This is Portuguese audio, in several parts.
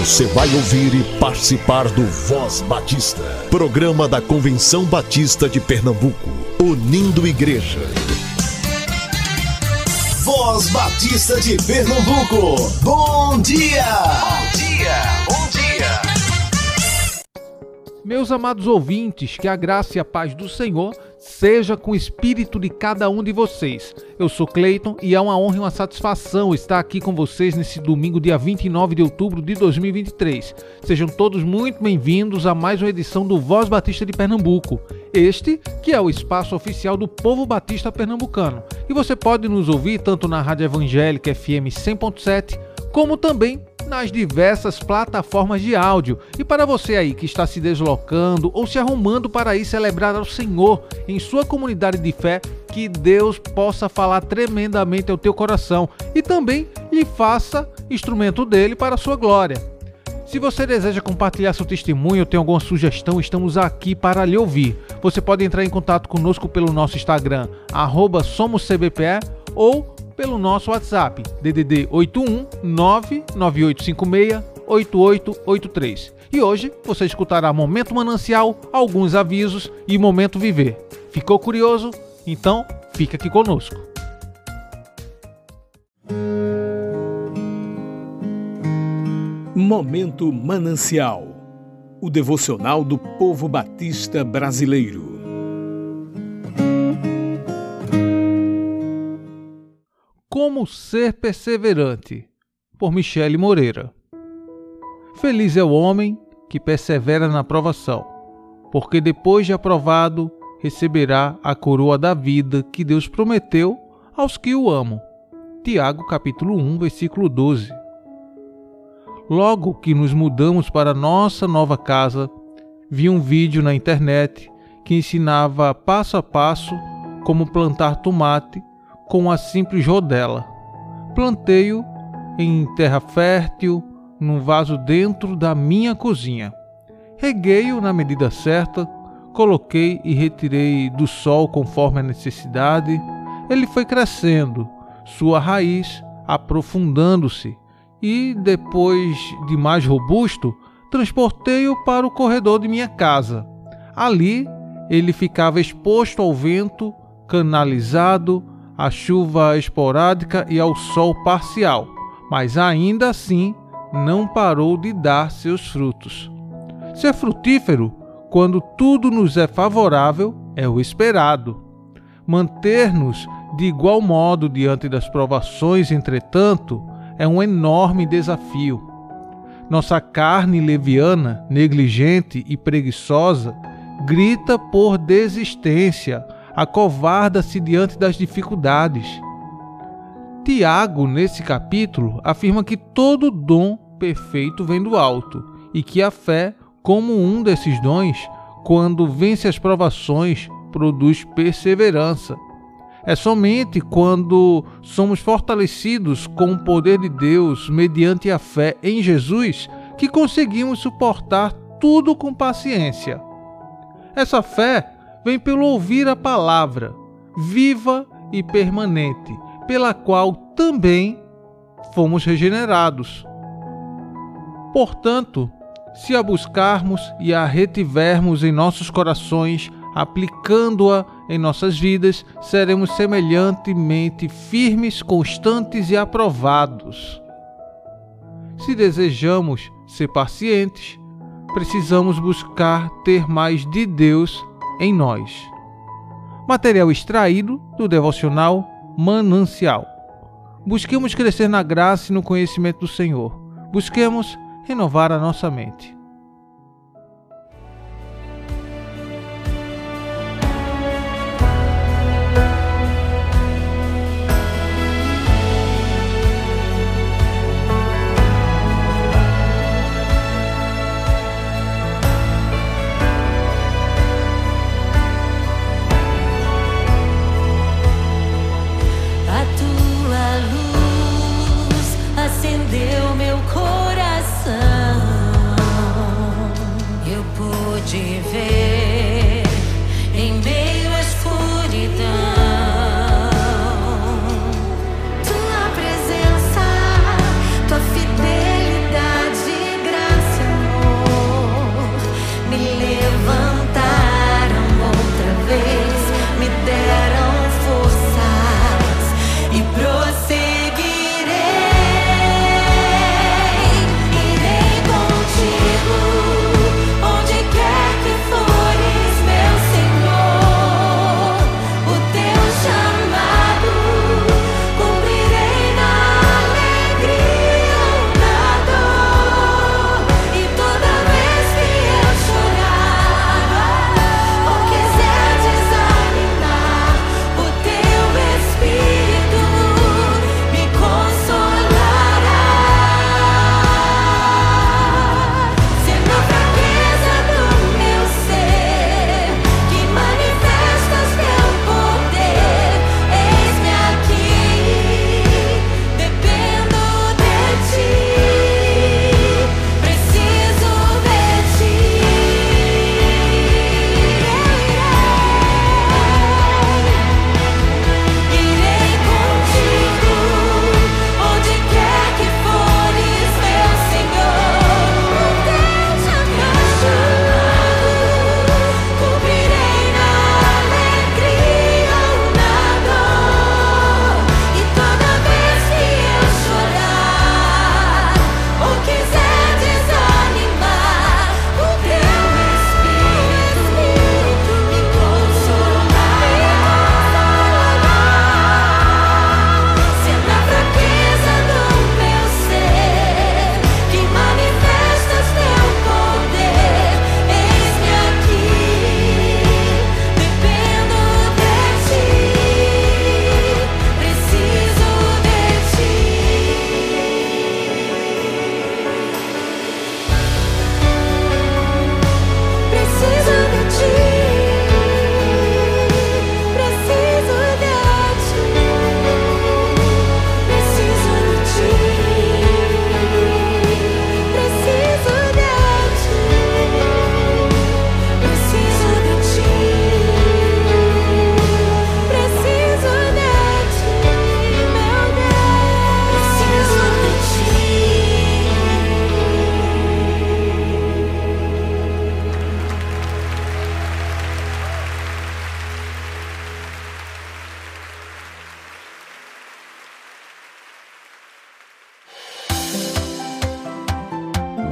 Você vai ouvir e participar do Voz Batista, programa da Convenção Batista de Pernambuco, unindo igreja. Voz Batista de Pernambuco, bom dia! Bom dia, bom dia! Meus amados ouvintes, que a graça e a paz do Senhor seja com o espírito de cada um de vocês. Eu sou Cleiton e é uma honra e uma satisfação estar aqui com vocês nesse domingo, dia 29 de outubro de 2023. Sejam todos muito bem-vindos a mais uma edição do Voz Batista de Pernambuco. Este que é o espaço oficial do povo batista pernambucano. E você pode nos ouvir tanto na Rádio Evangélica FM 100.7, como também nas diversas plataformas de áudio. E para você aí que está se deslocando ou se arrumando para ir celebrar ao Senhor em sua comunidade de fé, que Deus possa falar tremendamente ao teu coração e também lhe faça instrumento dele para a sua glória. Se você deseja compartilhar seu testemunho ou tem alguma sugestão, estamos aqui para lhe ouvir. Você pode entrar em contato conosco pelo nosso Instagram, SomosCBPE, ou pelo nosso WhatsApp DDD 81 99856 8883. E hoje você escutará Momento Manancial, alguns avisos e Momento Viver. Ficou curioso? Então fica aqui conosco. Momento Manancial o devocional do povo batista brasileiro. Como ser perseverante, por Michele Moreira. Feliz é o homem que persevera na provação, porque depois de aprovado receberá a coroa da vida que Deus prometeu aos que o amam. Tiago capítulo 1, versículo 12. Logo que nos mudamos para nossa nova casa, vi um vídeo na internet que ensinava passo a passo como plantar tomate com a simples rodela. Plantei-o em terra fértil, num vaso dentro da minha cozinha. Reguei-o na medida certa, coloquei e retirei do sol conforme a necessidade. Ele foi crescendo, sua raiz aprofundando-se, e depois de mais robusto, transportei-o para o corredor de minha casa. Ali ele ficava exposto ao vento, canalizado à chuva esporádica e ao sol parcial, mas ainda assim não parou de dar seus frutos. Ser frutífero, quando tudo nos é favorável, é o esperado. Manter-nos de igual modo diante das provações, entretanto, é um enorme desafio. Nossa carne leviana, negligente e preguiçosa grita por desistência acovarda-se diante das dificuldades. Tiago, nesse capítulo, afirma que todo dom perfeito vem do alto e que a fé, como um desses dons, quando vence as provações, produz perseverança. É somente quando somos fortalecidos com o poder de Deus mediante a fé em Jesus que conseguimos suportar tudo com paciência. Essa fé vem pelo ouvir a palavra, viva e permanente, pela qual também fomos regenerados. Portanto, se a buscarmos e a retivermos em nossos corações, aplicando-a em nossas vidas, seremos semelhantemente firmes, constantes e aprovados. Se desejamos ser pacientes, precisamos buscar ter mais de Deus em nós. Material extraído do devocional Manancial. Busquemos crescer na graça e no conhecimento do Senhor. Busquemos renovar a nossa mente. Amen.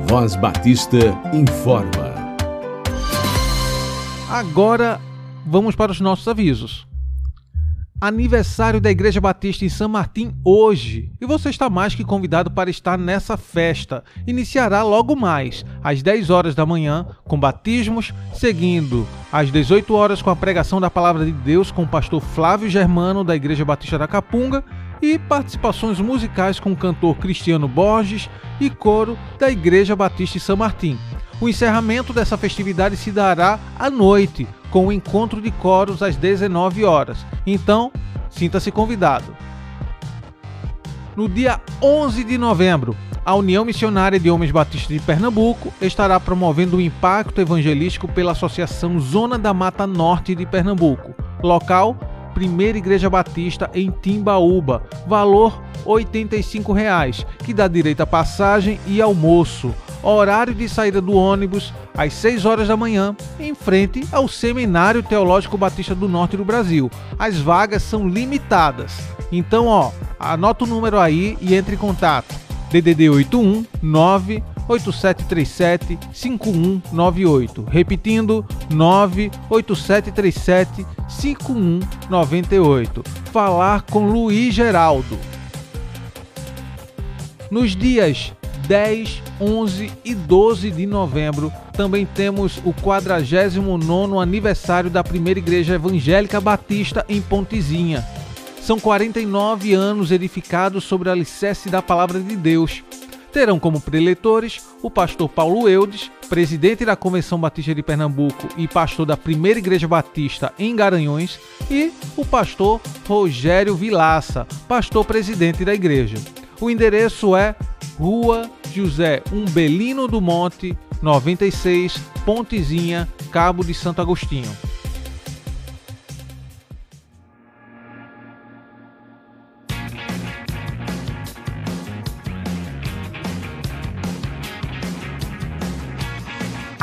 Voz Batista informa. Agora vamos para os nossos avisos. Aniversário da Igreja Batista em São Martim hoje. E você está mais que convidado para estar nessa festa. Iniciará logo mais, às 10 horas da manhã, com batismos, seguindo às 18 horas com a pregação da palavra de Deus com o pastor Flávio Germano da Igreja Batista da Capunga e participações musicais com o cantor Cristiano Borges e coro da Igreja Batista em São Martim. O encerramento dessa festividade se dará à noite, com o encontro de coros às 19 horas. Então, sinta-se convidado. No dia 11 de novembro, a União Missionária de Homens Batistas de Pernambuco estará promovendo o impacto evangelístico pela Associação Zona da Mata Norte de Pernambuco. Local: Primeira Igreja Batista em Timbaúba. Valor 85 reais, que dá direito a passagem e almoço horário de saída do ônibus às 6 horas da manhã, em frente ao Seminário Teológico Batista do Norte do Brasil. As vagas são limitadas. Então, ó, anota o número aí e entre em contato. DDD 81 98737 5198. Repetindo, 98737 5198. Falar com Luiz Geraldo. Nos dias 10, 11 e 12 de novembro, também temos o 49 aniversário da primeira igreja evangélica batista em Pontezinha. São 49 anos edificados sobre o alicerce da palavra de Deus. Terão como preletores o pastor Paulo Eudes, presidente da Convenção Batista de Pernambuco e pastor da Primeira Igreja Batista em Garanhões, e o pastor Rogério Vilaça, pastor presidente da igreja. O endereço é Rua José Umbelino do Monte, 96, Pontezinha, Cabo de Santo Agostinho.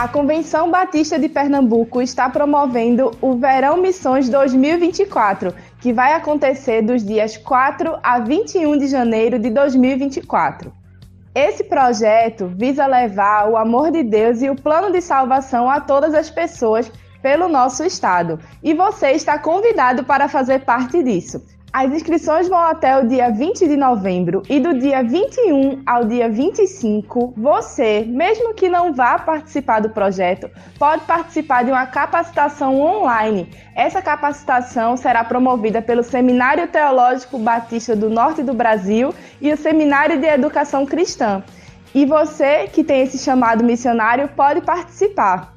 A Convenção Batista de Pernambuco está promovendo o Verão Missões 2024, que vai acontecer dos dias 4 a 21 de janeiro de 2024. Esse projeto visa levar o amor de Deus e o plano de salvação a todas as pessoas pelo nosso estado. E você está convidado para fazer parte disso. As inscrições vão até o dia 20 de novembro e do dia 21 ao dia 25, você, mesmo que não vá participar do projeto, pode participar de uma capacitação online. Essa capacitação será promovida pelo Seminário Teológico Batista do Norte do Brasil e o Seminário de Educação Cristã. E você que tem esse chamado missionário pode participar.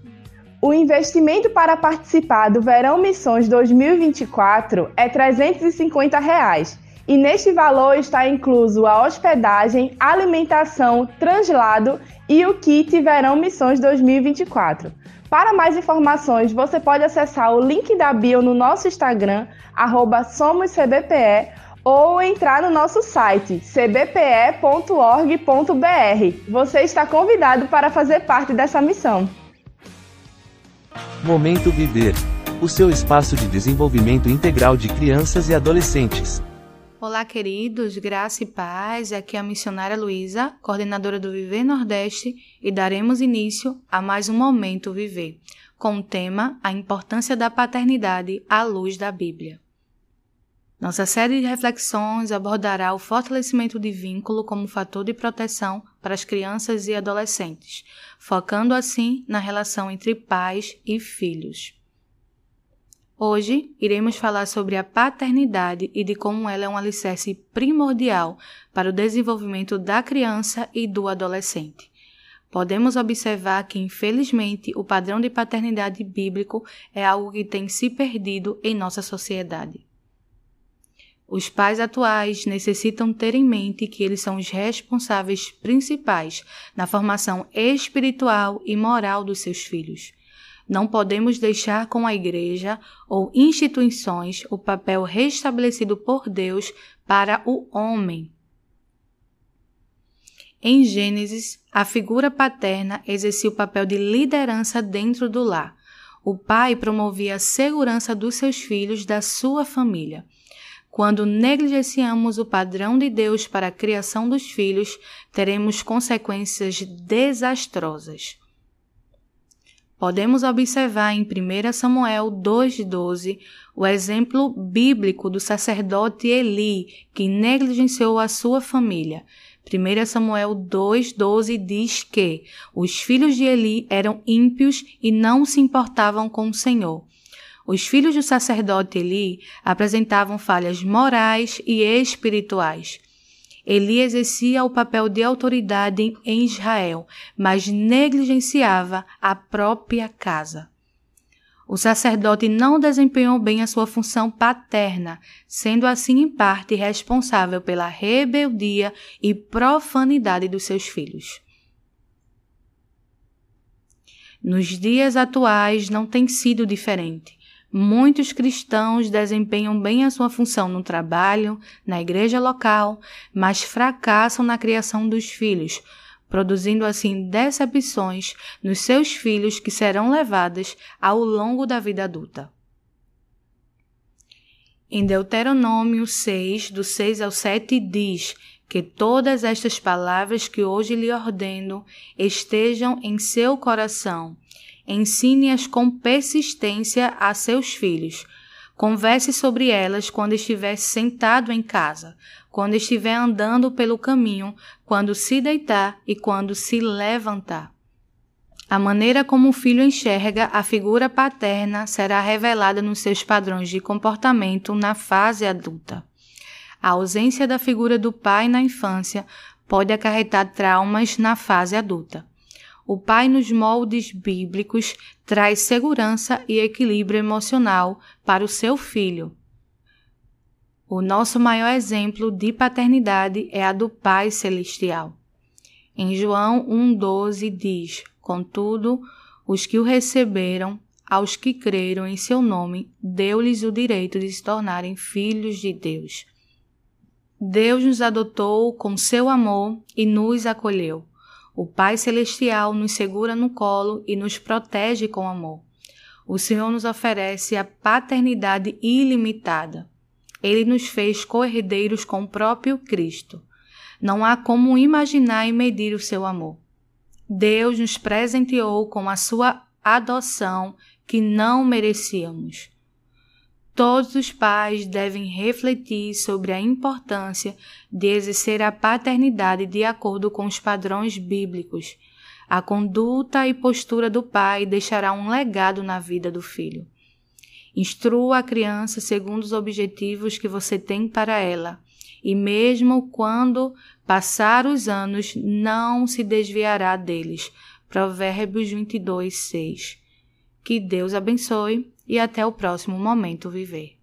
O investimento para participar do Verão Missões 2024 é 350 reais, e neste valor está incluso a hospedagem, alimentação, translado e o kit Verão Missões 2024. Para mais informações, você pode acessar o link da bio no nosso Instagram, SomosCBPE, ou entrar no nosso site cbpe.org.br. Você está convidado para fazer parte dessa missão. Momento Viver o seu espaço de desenvolvimento integral de crianças e adolescentes. Olá, queridos, graça e paz. Aqui é a missionária Luísa, coordenadora do Viver Nordeste, e daremos início a mais um Momento Viver, com o tema A importância da paternidade à luz da Bíblia. Nossa série de reflexões abordará o fortalecimento de vínculo como fator de proteção para as crianças e adolescentes, focando assim na relação entre pais e filhos. Hoje iremos falar sobre a paternidade e de como ela é um alicerce primordial para o desenvolvimento da criança e do adolescente. Podemos observar que, infelizmente, o padrão de paternidade bíblico é algo que tem se perdido em nossa sociedade. Os pais atuais necessitam ter em mente que eles são os responsáveis principais na formação espiritual e moral dos seus filhos. Não podemos deixar com a igreja ou instituições o papel restabelecido por Deus para o homem. Em Gênesis, a figura paterna exercia o papel de liderança dentro do lar. O pai promovia a segurança dos seus filhos da sua família. Quando negligenciamos o padrão de Deus para a criação dos filhos, teremos consequências desastrosas. Podemos observar em 1 Samuel 2,12 o exemplo bíblico do sacerdote Eli, que negligenciou a sua família. 1 Samuel 2,12 diz que os filhos de Eli eram ímpios e não se importavam com o Senhor. Os filhos do sacerdote Eli apresentavam falhas morais e espirituais. Eli exercia o papel de autoridade em Israel, mas negligenciava a própria casa. O sacerdote não desempenhou bem a sua função paterna, sendo assim em parte responsável pela rebeldia e profanidade dos seus filhos. Nos dias atuais não tem sido diferente. Muitos cristãos desempenham bem a sua função no trabalho, na igreja local, mas fracassam na criação dos filhos, produzindo assim decepções nos seus filhos que serão levadas ao longo da vida adulta. Em Deuteronômio 6, do 6 ao 7, diz que todas estas palavras que hoje lhe ordeno estejam em seu coração Ensine-as com persistência a seus filhos. Converse sobre elas quando estiver sentado em casa, quando estiver andando pelo caminho, quando se deitar e quando se levantar. A maneira como o filho enxerga a figura paterna será revelada nos seus padrões de comportamento na fase adulta. A ausência da figura do pai na infância pode acarretar traumas na fase adulta. O pai nos moldes bíblicos traz segurança e equilíbrio emocional para o seu filho. O nosso maior exemplo de paternidade é a do Pai Celestial. Em João 1,12 diz: Contudo, os que o receberam, aos que creram em seu nome, deu-lhes o direito de se tornarem filhos de Deus. Deus nos adotou com seu amor e nos acolheu. O Pai Celestial nos segura no colo e nos protege com amor. O Senhor nos oferece a paternidade ilimitada. Ele nos fez co-herdeiros com o próprio Cristo. Não há como imaginar e medir o seu amor. Deus nos presenteou com a sua adoção que não merecíamos. Todos os pais devem refletir sobre a importância de exercer a paternidade de acordo com os padrões bíblicos. A conduta e postura do pai deixará um legado na vida do filho. Instrua a criança segundo os objetivos que você tem para ela, e mesmo quando passar os anos, não se desviará deles. Provérbios 22, 6. Que Deus abençoe e até o próximo momento viver.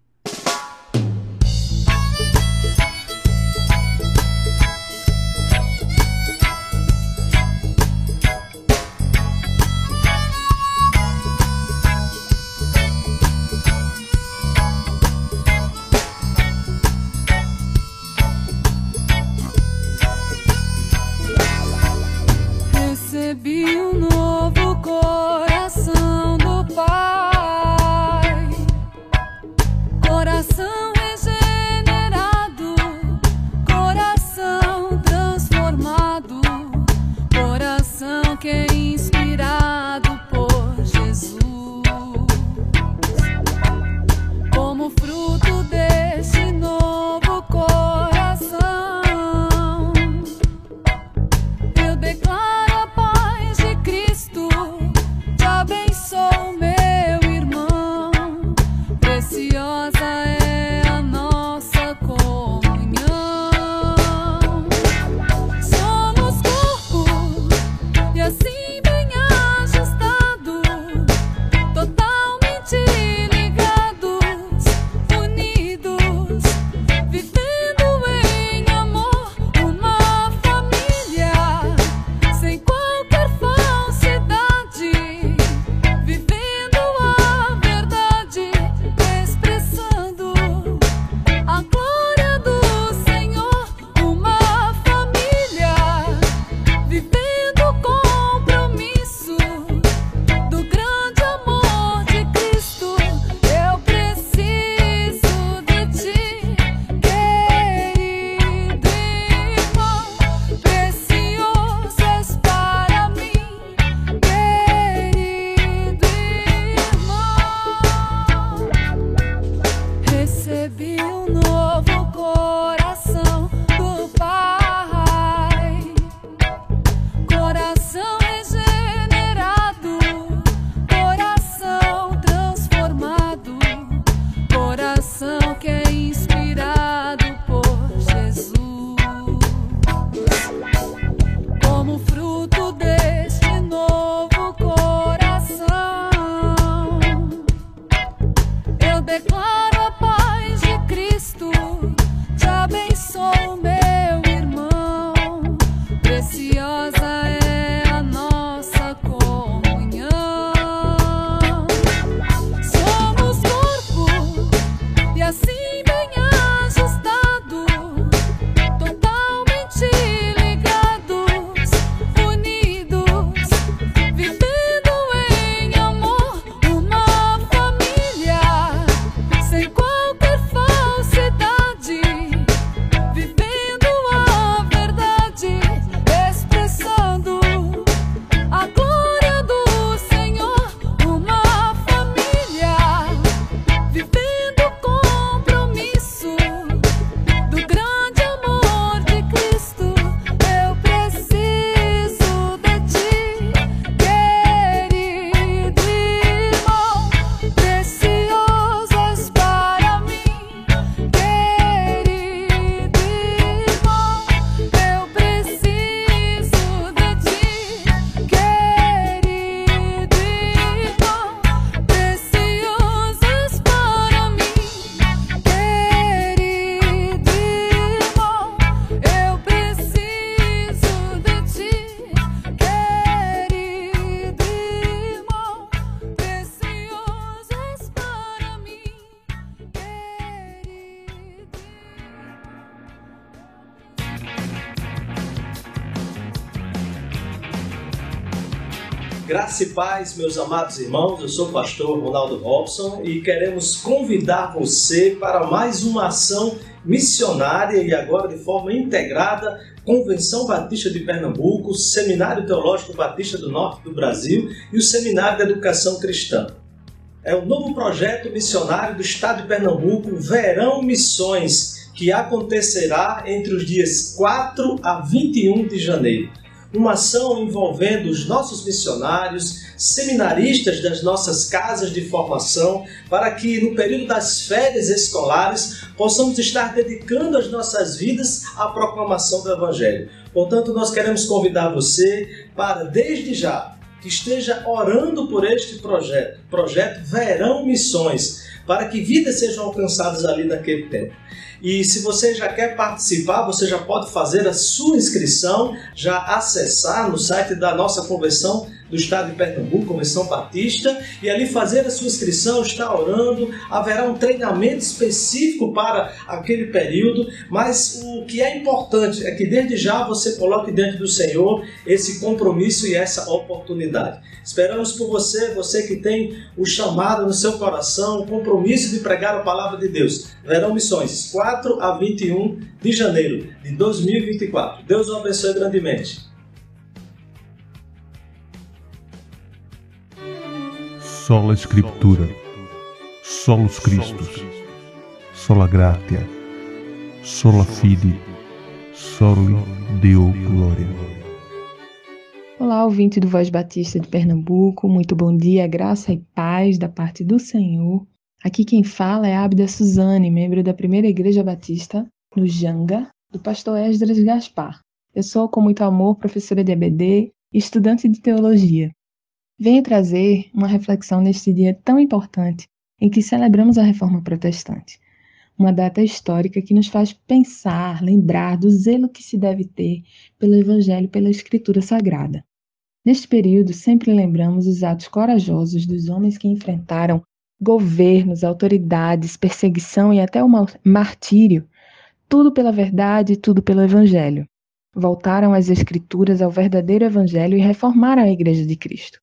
Graça e paz, meus amados irmãos, eu sou o pastor Ronaldo Robson e queremos convidar você para mais uma ação missionária e agora de forma integrada, Convenção Batista de Pernambuco, Seminário Teológico Batista do Norte do Brasil e o Seminário de Educação Cristã. É o novo projeto missionário do Estado de Pernambuco, Verão Missões, que acontecerá entre os dias 4 a 21 de janeiro uma ação envolvendo os nossos missionários, seminaristas das nossas casas de formação, para que no período das férias escolares possamos estar dedicando as nossas vidas à proclamação do Evangelho. Portanto, nós queremos convidar você para, desde já, que esteja orando por este projeto, projeto Verão Missões, para que vidas sejam alcançadas ali naquele tempo. E se você já quer participar, você já pode fazer a sua inscrição, já acessar no site da nossa convenção do estado de Pernambuco, Convenção Batista, e ali fazer a sua inscrição, estar orando. Haverá um treinamento específico para aquele período, mas o que é importante é que desde já você coloque diante do Senhor esse compromisso e essa oportunidade. Esperamos por você, você que tem o chamado no seu coração, o compromisso de pregar a palavra de Deus. Verão Missões, 4 a 21 de janeiro de 2024. Deus o abençoe grandemente. Sola Scriptura, solus Christus, sola gratia, sola fide, soli Deo gloria. Olá, ouvinte do Voz Batista de Pernambuco, muito bom dia, graça e paz da parte do Senhor. Aqui quem fala é Abda Suzane, membro da Primeira Igreja Batista, no Janga, do pastor Esdras Gaspar. Eu sou, com muito amor, professora de ABD e estudante de teologia. Venho trazer uma reflexão neste dia tão importante em que celebramos a Reforma Protestante. Uma data histórica que nos faz pensar, lembrar do zelo que se deve ter pelo Evangelho e pela Escritura Sagrada. Neste período, sempre lembramos os atos corajosos dos homens que enfrentaram governos, autoridades, perseguição e até o martírio, tudo pela verdade e tudo pelo Evangelho. Voltaram às Escrituras ao verdadeiro Evangelho e reformaram a Igreja de Cristo.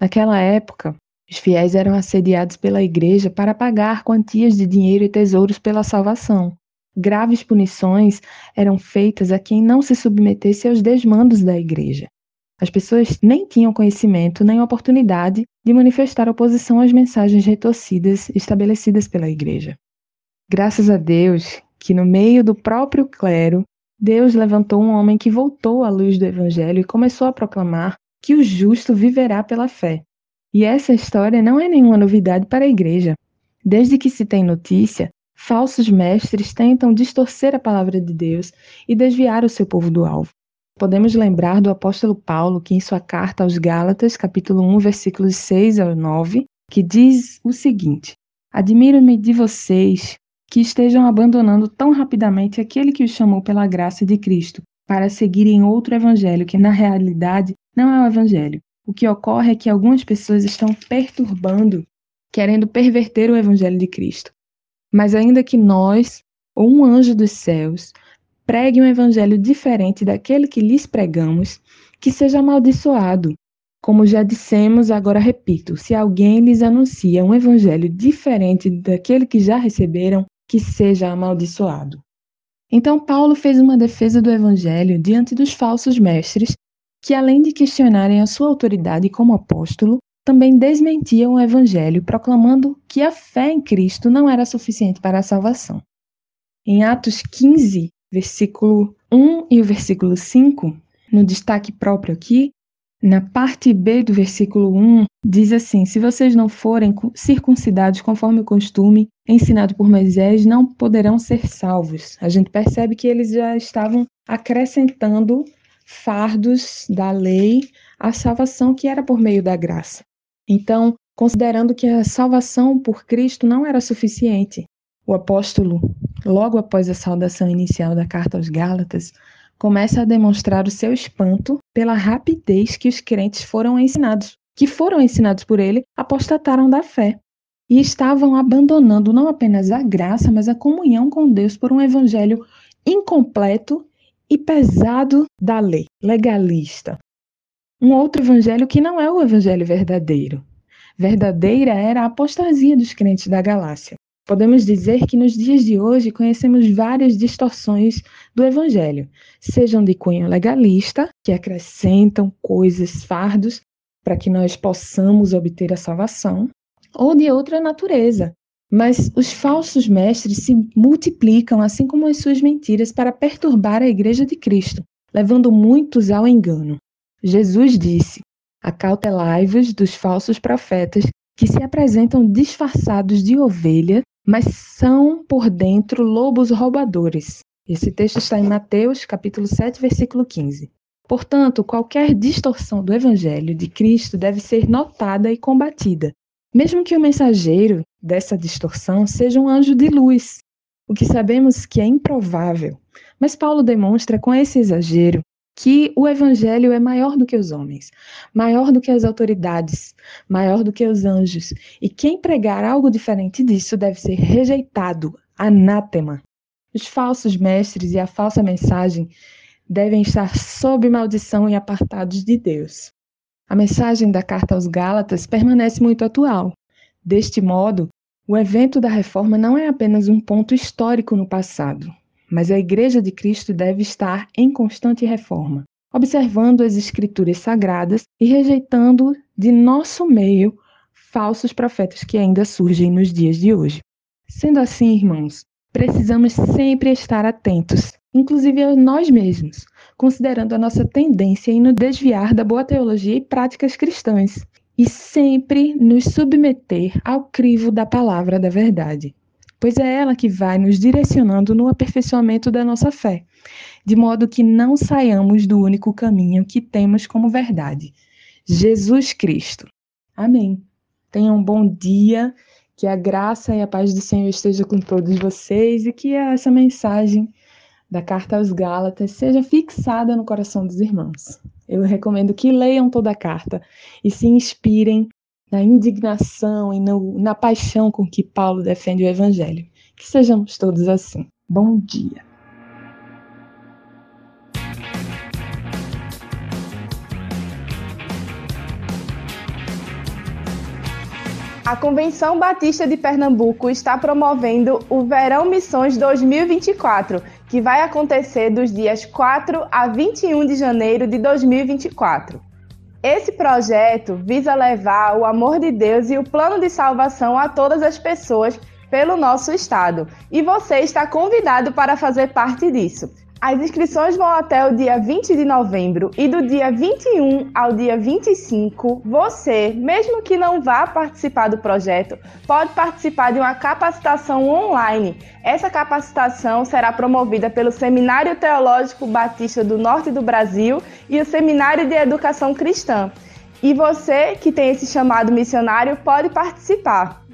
Naquela época, os fiéis eram assediados pela igreja para pagar quantias de dinheiro e tesouros pela salvação. Graves punições eram feitas a quem não se submetesse aos desmandos da igreja. As pessoas nem tinham conhecimento nem oportunidade de manifestar oposição às mensagens retorcidas estabelecidas pela igreja. Graças a Deus que, no meio do próprio clero, Deus levantou um homem que voltou à luz do evangelho e começou a proclamar que o justo viverá pela fé. E essa história não é nenhuma novidade para a igreja. Desde que se tem notícia, falsos mestres tentam distorcer a palavra de Deus e desviar o seu povo do alvo. Podemos lembrar do apóstolo Paulo, que em sua carta aos Gálatas, capítulo 1, versículos 6 ao 9, que diz o seguinte: Admiro-me de vocês que estejam abandonando tão rapidamente aquele que os chamou pela graça de Cristo para seguirem outro evangelho, que na realidade não é o evangelho. O que ocorre é que algumas pessoas estão perturbando, querendo perverter o evangelho de Cristo. Mas ainda que nós, ou um anjo dos céus, pregue um evangelho diferente daquele que lhes pregamos, que seja amaldiçoado. Como já dissemos, agora repito: se alguém lhes anuncia um evangelho diferente daquele que já receberam, que seja amaldiçoado. Então, Paulo fez uma defesa do evangelho diante dos falsos mestres, que, além de questionarem a sua autoridade como apóstolo, também desmentiam o evangelho, proclamando que a fé em Cristo não era suficiente para a salvação. Em Atos 15, versículo 1 e o versículo 5, no destaque próprio aqui, na parte B do versículo 1, diz assim: Se vocês não forem circuncidados conforme o costume ensinado por Moisés, não poderão ser salvos. A gente percebe que eles já estavam acrescentando fardos da lei à salvação que era por meio da graça. Então, considerando que a salvação por Cristo não era suficiente, o apóstolo, logo após a saudação inicial da carta aos Gálatas, começa a demonstrar o seu espanto pela rapidez que os crentes foram ensinados, que foram ensinados por ele, apostataram da fé e estavam abandonando não apenas a graça, mas a comunhão com Deus por um evangelho incompleto e pesado da lei, legalista. Um outro evangelho que não é o evangelho verdadeiro. Verdadeira era a apostasia dos crentes da Galácia. Podemos dizer que nos dias de hoje conhecemos várias distorções do Evangelho, sejam de cunho legalista, que acrescentam coisas, fardos, para que nós possamos obter a salvação, ou de outra natureza. Mas os falsos mestres se multiplicam, assim como as suas mentiras, para perturbar a Igreja de Cristo, levando muitos ao engano. Jesus disse: Acautelai-vos dos falsos profetas que se apresentam disfarçados de ovelha, mas são por dentro lobos roubadores. Esse texto está em Mateus, capítulo 7, versículo 15. Portanto, qualquer distorção do evangelho de Cristo deve ser notada e combatida, mesmo que o mensageiro dessa distorção seja um anjo de luz, o que sabemos que é improvável. Mas Paulo demonstra com esse exagero que o evangelho é maior do que os homens, maior do que as autoridades, maior do que os anjos. E quem pregar algo diferente disso deve ser rejeitado, anátema. Os falsos mestres e a falsa mensagem devem estar sob maldição e apartados de Deus. A mensagem da carta aos Gálatas permanece muito atual. Deste modo, o evento da reforma não é apenas um ponto histórico no passado, mas a Igreja de Cristo deve estar em constante reforma, observando as Escrituras sagradas e rejeitando de nosso meio falsos profetas que ainda surgem nos dias de hoje. Sendo assim, irmãos, precisamos sempre estar atentos, inclusive a nós mesmos, considerando a nossa tendência em nos desviar da boa teologia e práticas cristãs, e sempre nos submeter ao crivo da palavra da verdade pois é ela que vai nos direcionando no aperfeiçoamento da nossa fé, de modo que não saiamos do único caminho que temos como verdade, Jesus Cristo. Amém. Tenham um bom dia, que a graça e a paz do Senhor esteja com todos vocês e que essa mensagem da carta aos Gálatas seja fixada no coração dos irmãos. Eu recomendo que leiam toda a carta e se inspirem na indignação e no, na paixão com que Paulo defende o Evangelho. Que sejamos todos assim. Bom dia. A Convenção Batista de Pernambuco está promovendo o Verão Missões 2024, que vai acontecer dos dias 4 a 21 de janeiro de 2024. Esse projeto visa levar o amor de Deus e o plano de salvação a todas as pessoas pelo nosso estado. E você está convidado para fazer parte disso. As inscrições vão até o dia 20 de novembro e do dia 21 ao dia 25, você, mesmo que não vá participar do projeto, pode participar de uma capacitação online. Essa capacitação será promovida pelo Seminário Teológico Batista do Norte do Brasil e o Seminário de Educação Cristã. E você que tem esse chamado missionário pode participar.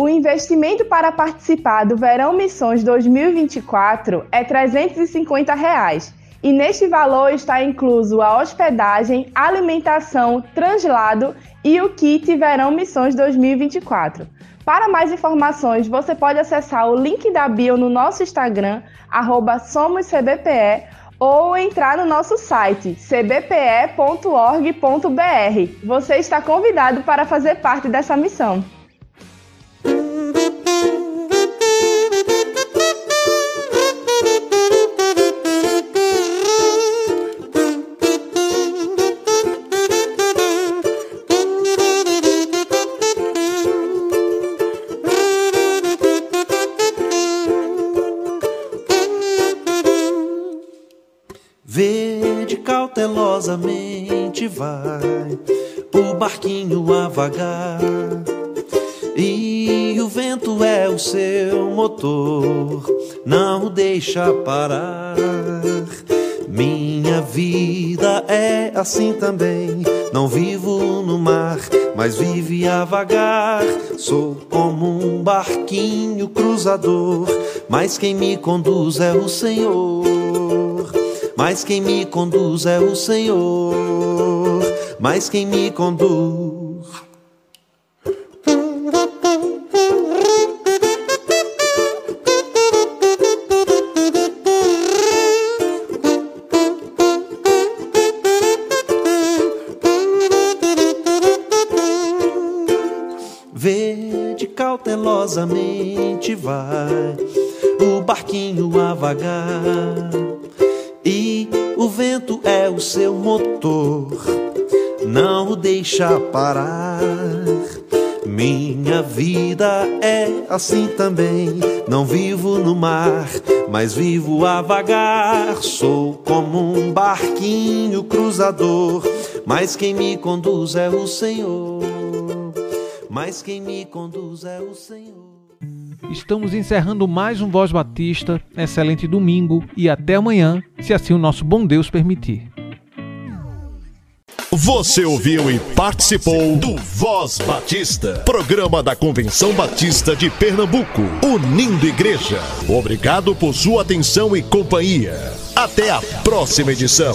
O investimento para participar do Verão Missões 2024 é 350 reais, e neste valor está incluso a hospedagem, alimentação, translado e o kit Verão Missões 2024. Para mais informações, você pode acessar o link da bio no nosso Instagram, SomosCBPE, ou entrar no nosso site cbpe.org.br. Você está convidado para fazer parte dessa missão. Vai o barquinho a vagar. E o vento é o seu motor, não o deixa parar. Minha vida é assim também. Não vivo no mar, mas vive a vagar. Sou como um barquinho cruzador, mas quem me conduz é o Senhor. Mas quem me conduz é o Senhor. Mas quem me conduz. Cautelosamente vai o barquinho a vagar o vento é o seu motor, não o deixa parar. Minha vida é assim também. Não vivo no mar, mas vivo a vagar. Sou como um barquinho cruzador, mas quem me conduz é o Senhor. Mas quem me conduz é o Senhor. Estamos encerrando mais um Voz Batista. Excelente domingo e até amanhã, se assim o nosso bom Deus permitir. Você ouviu e participou do Voz Batista, programa da Convenção Batista de Pernambuco, unindo igreja. Obrigado por sua atenção e companhia. Até a próxima edição.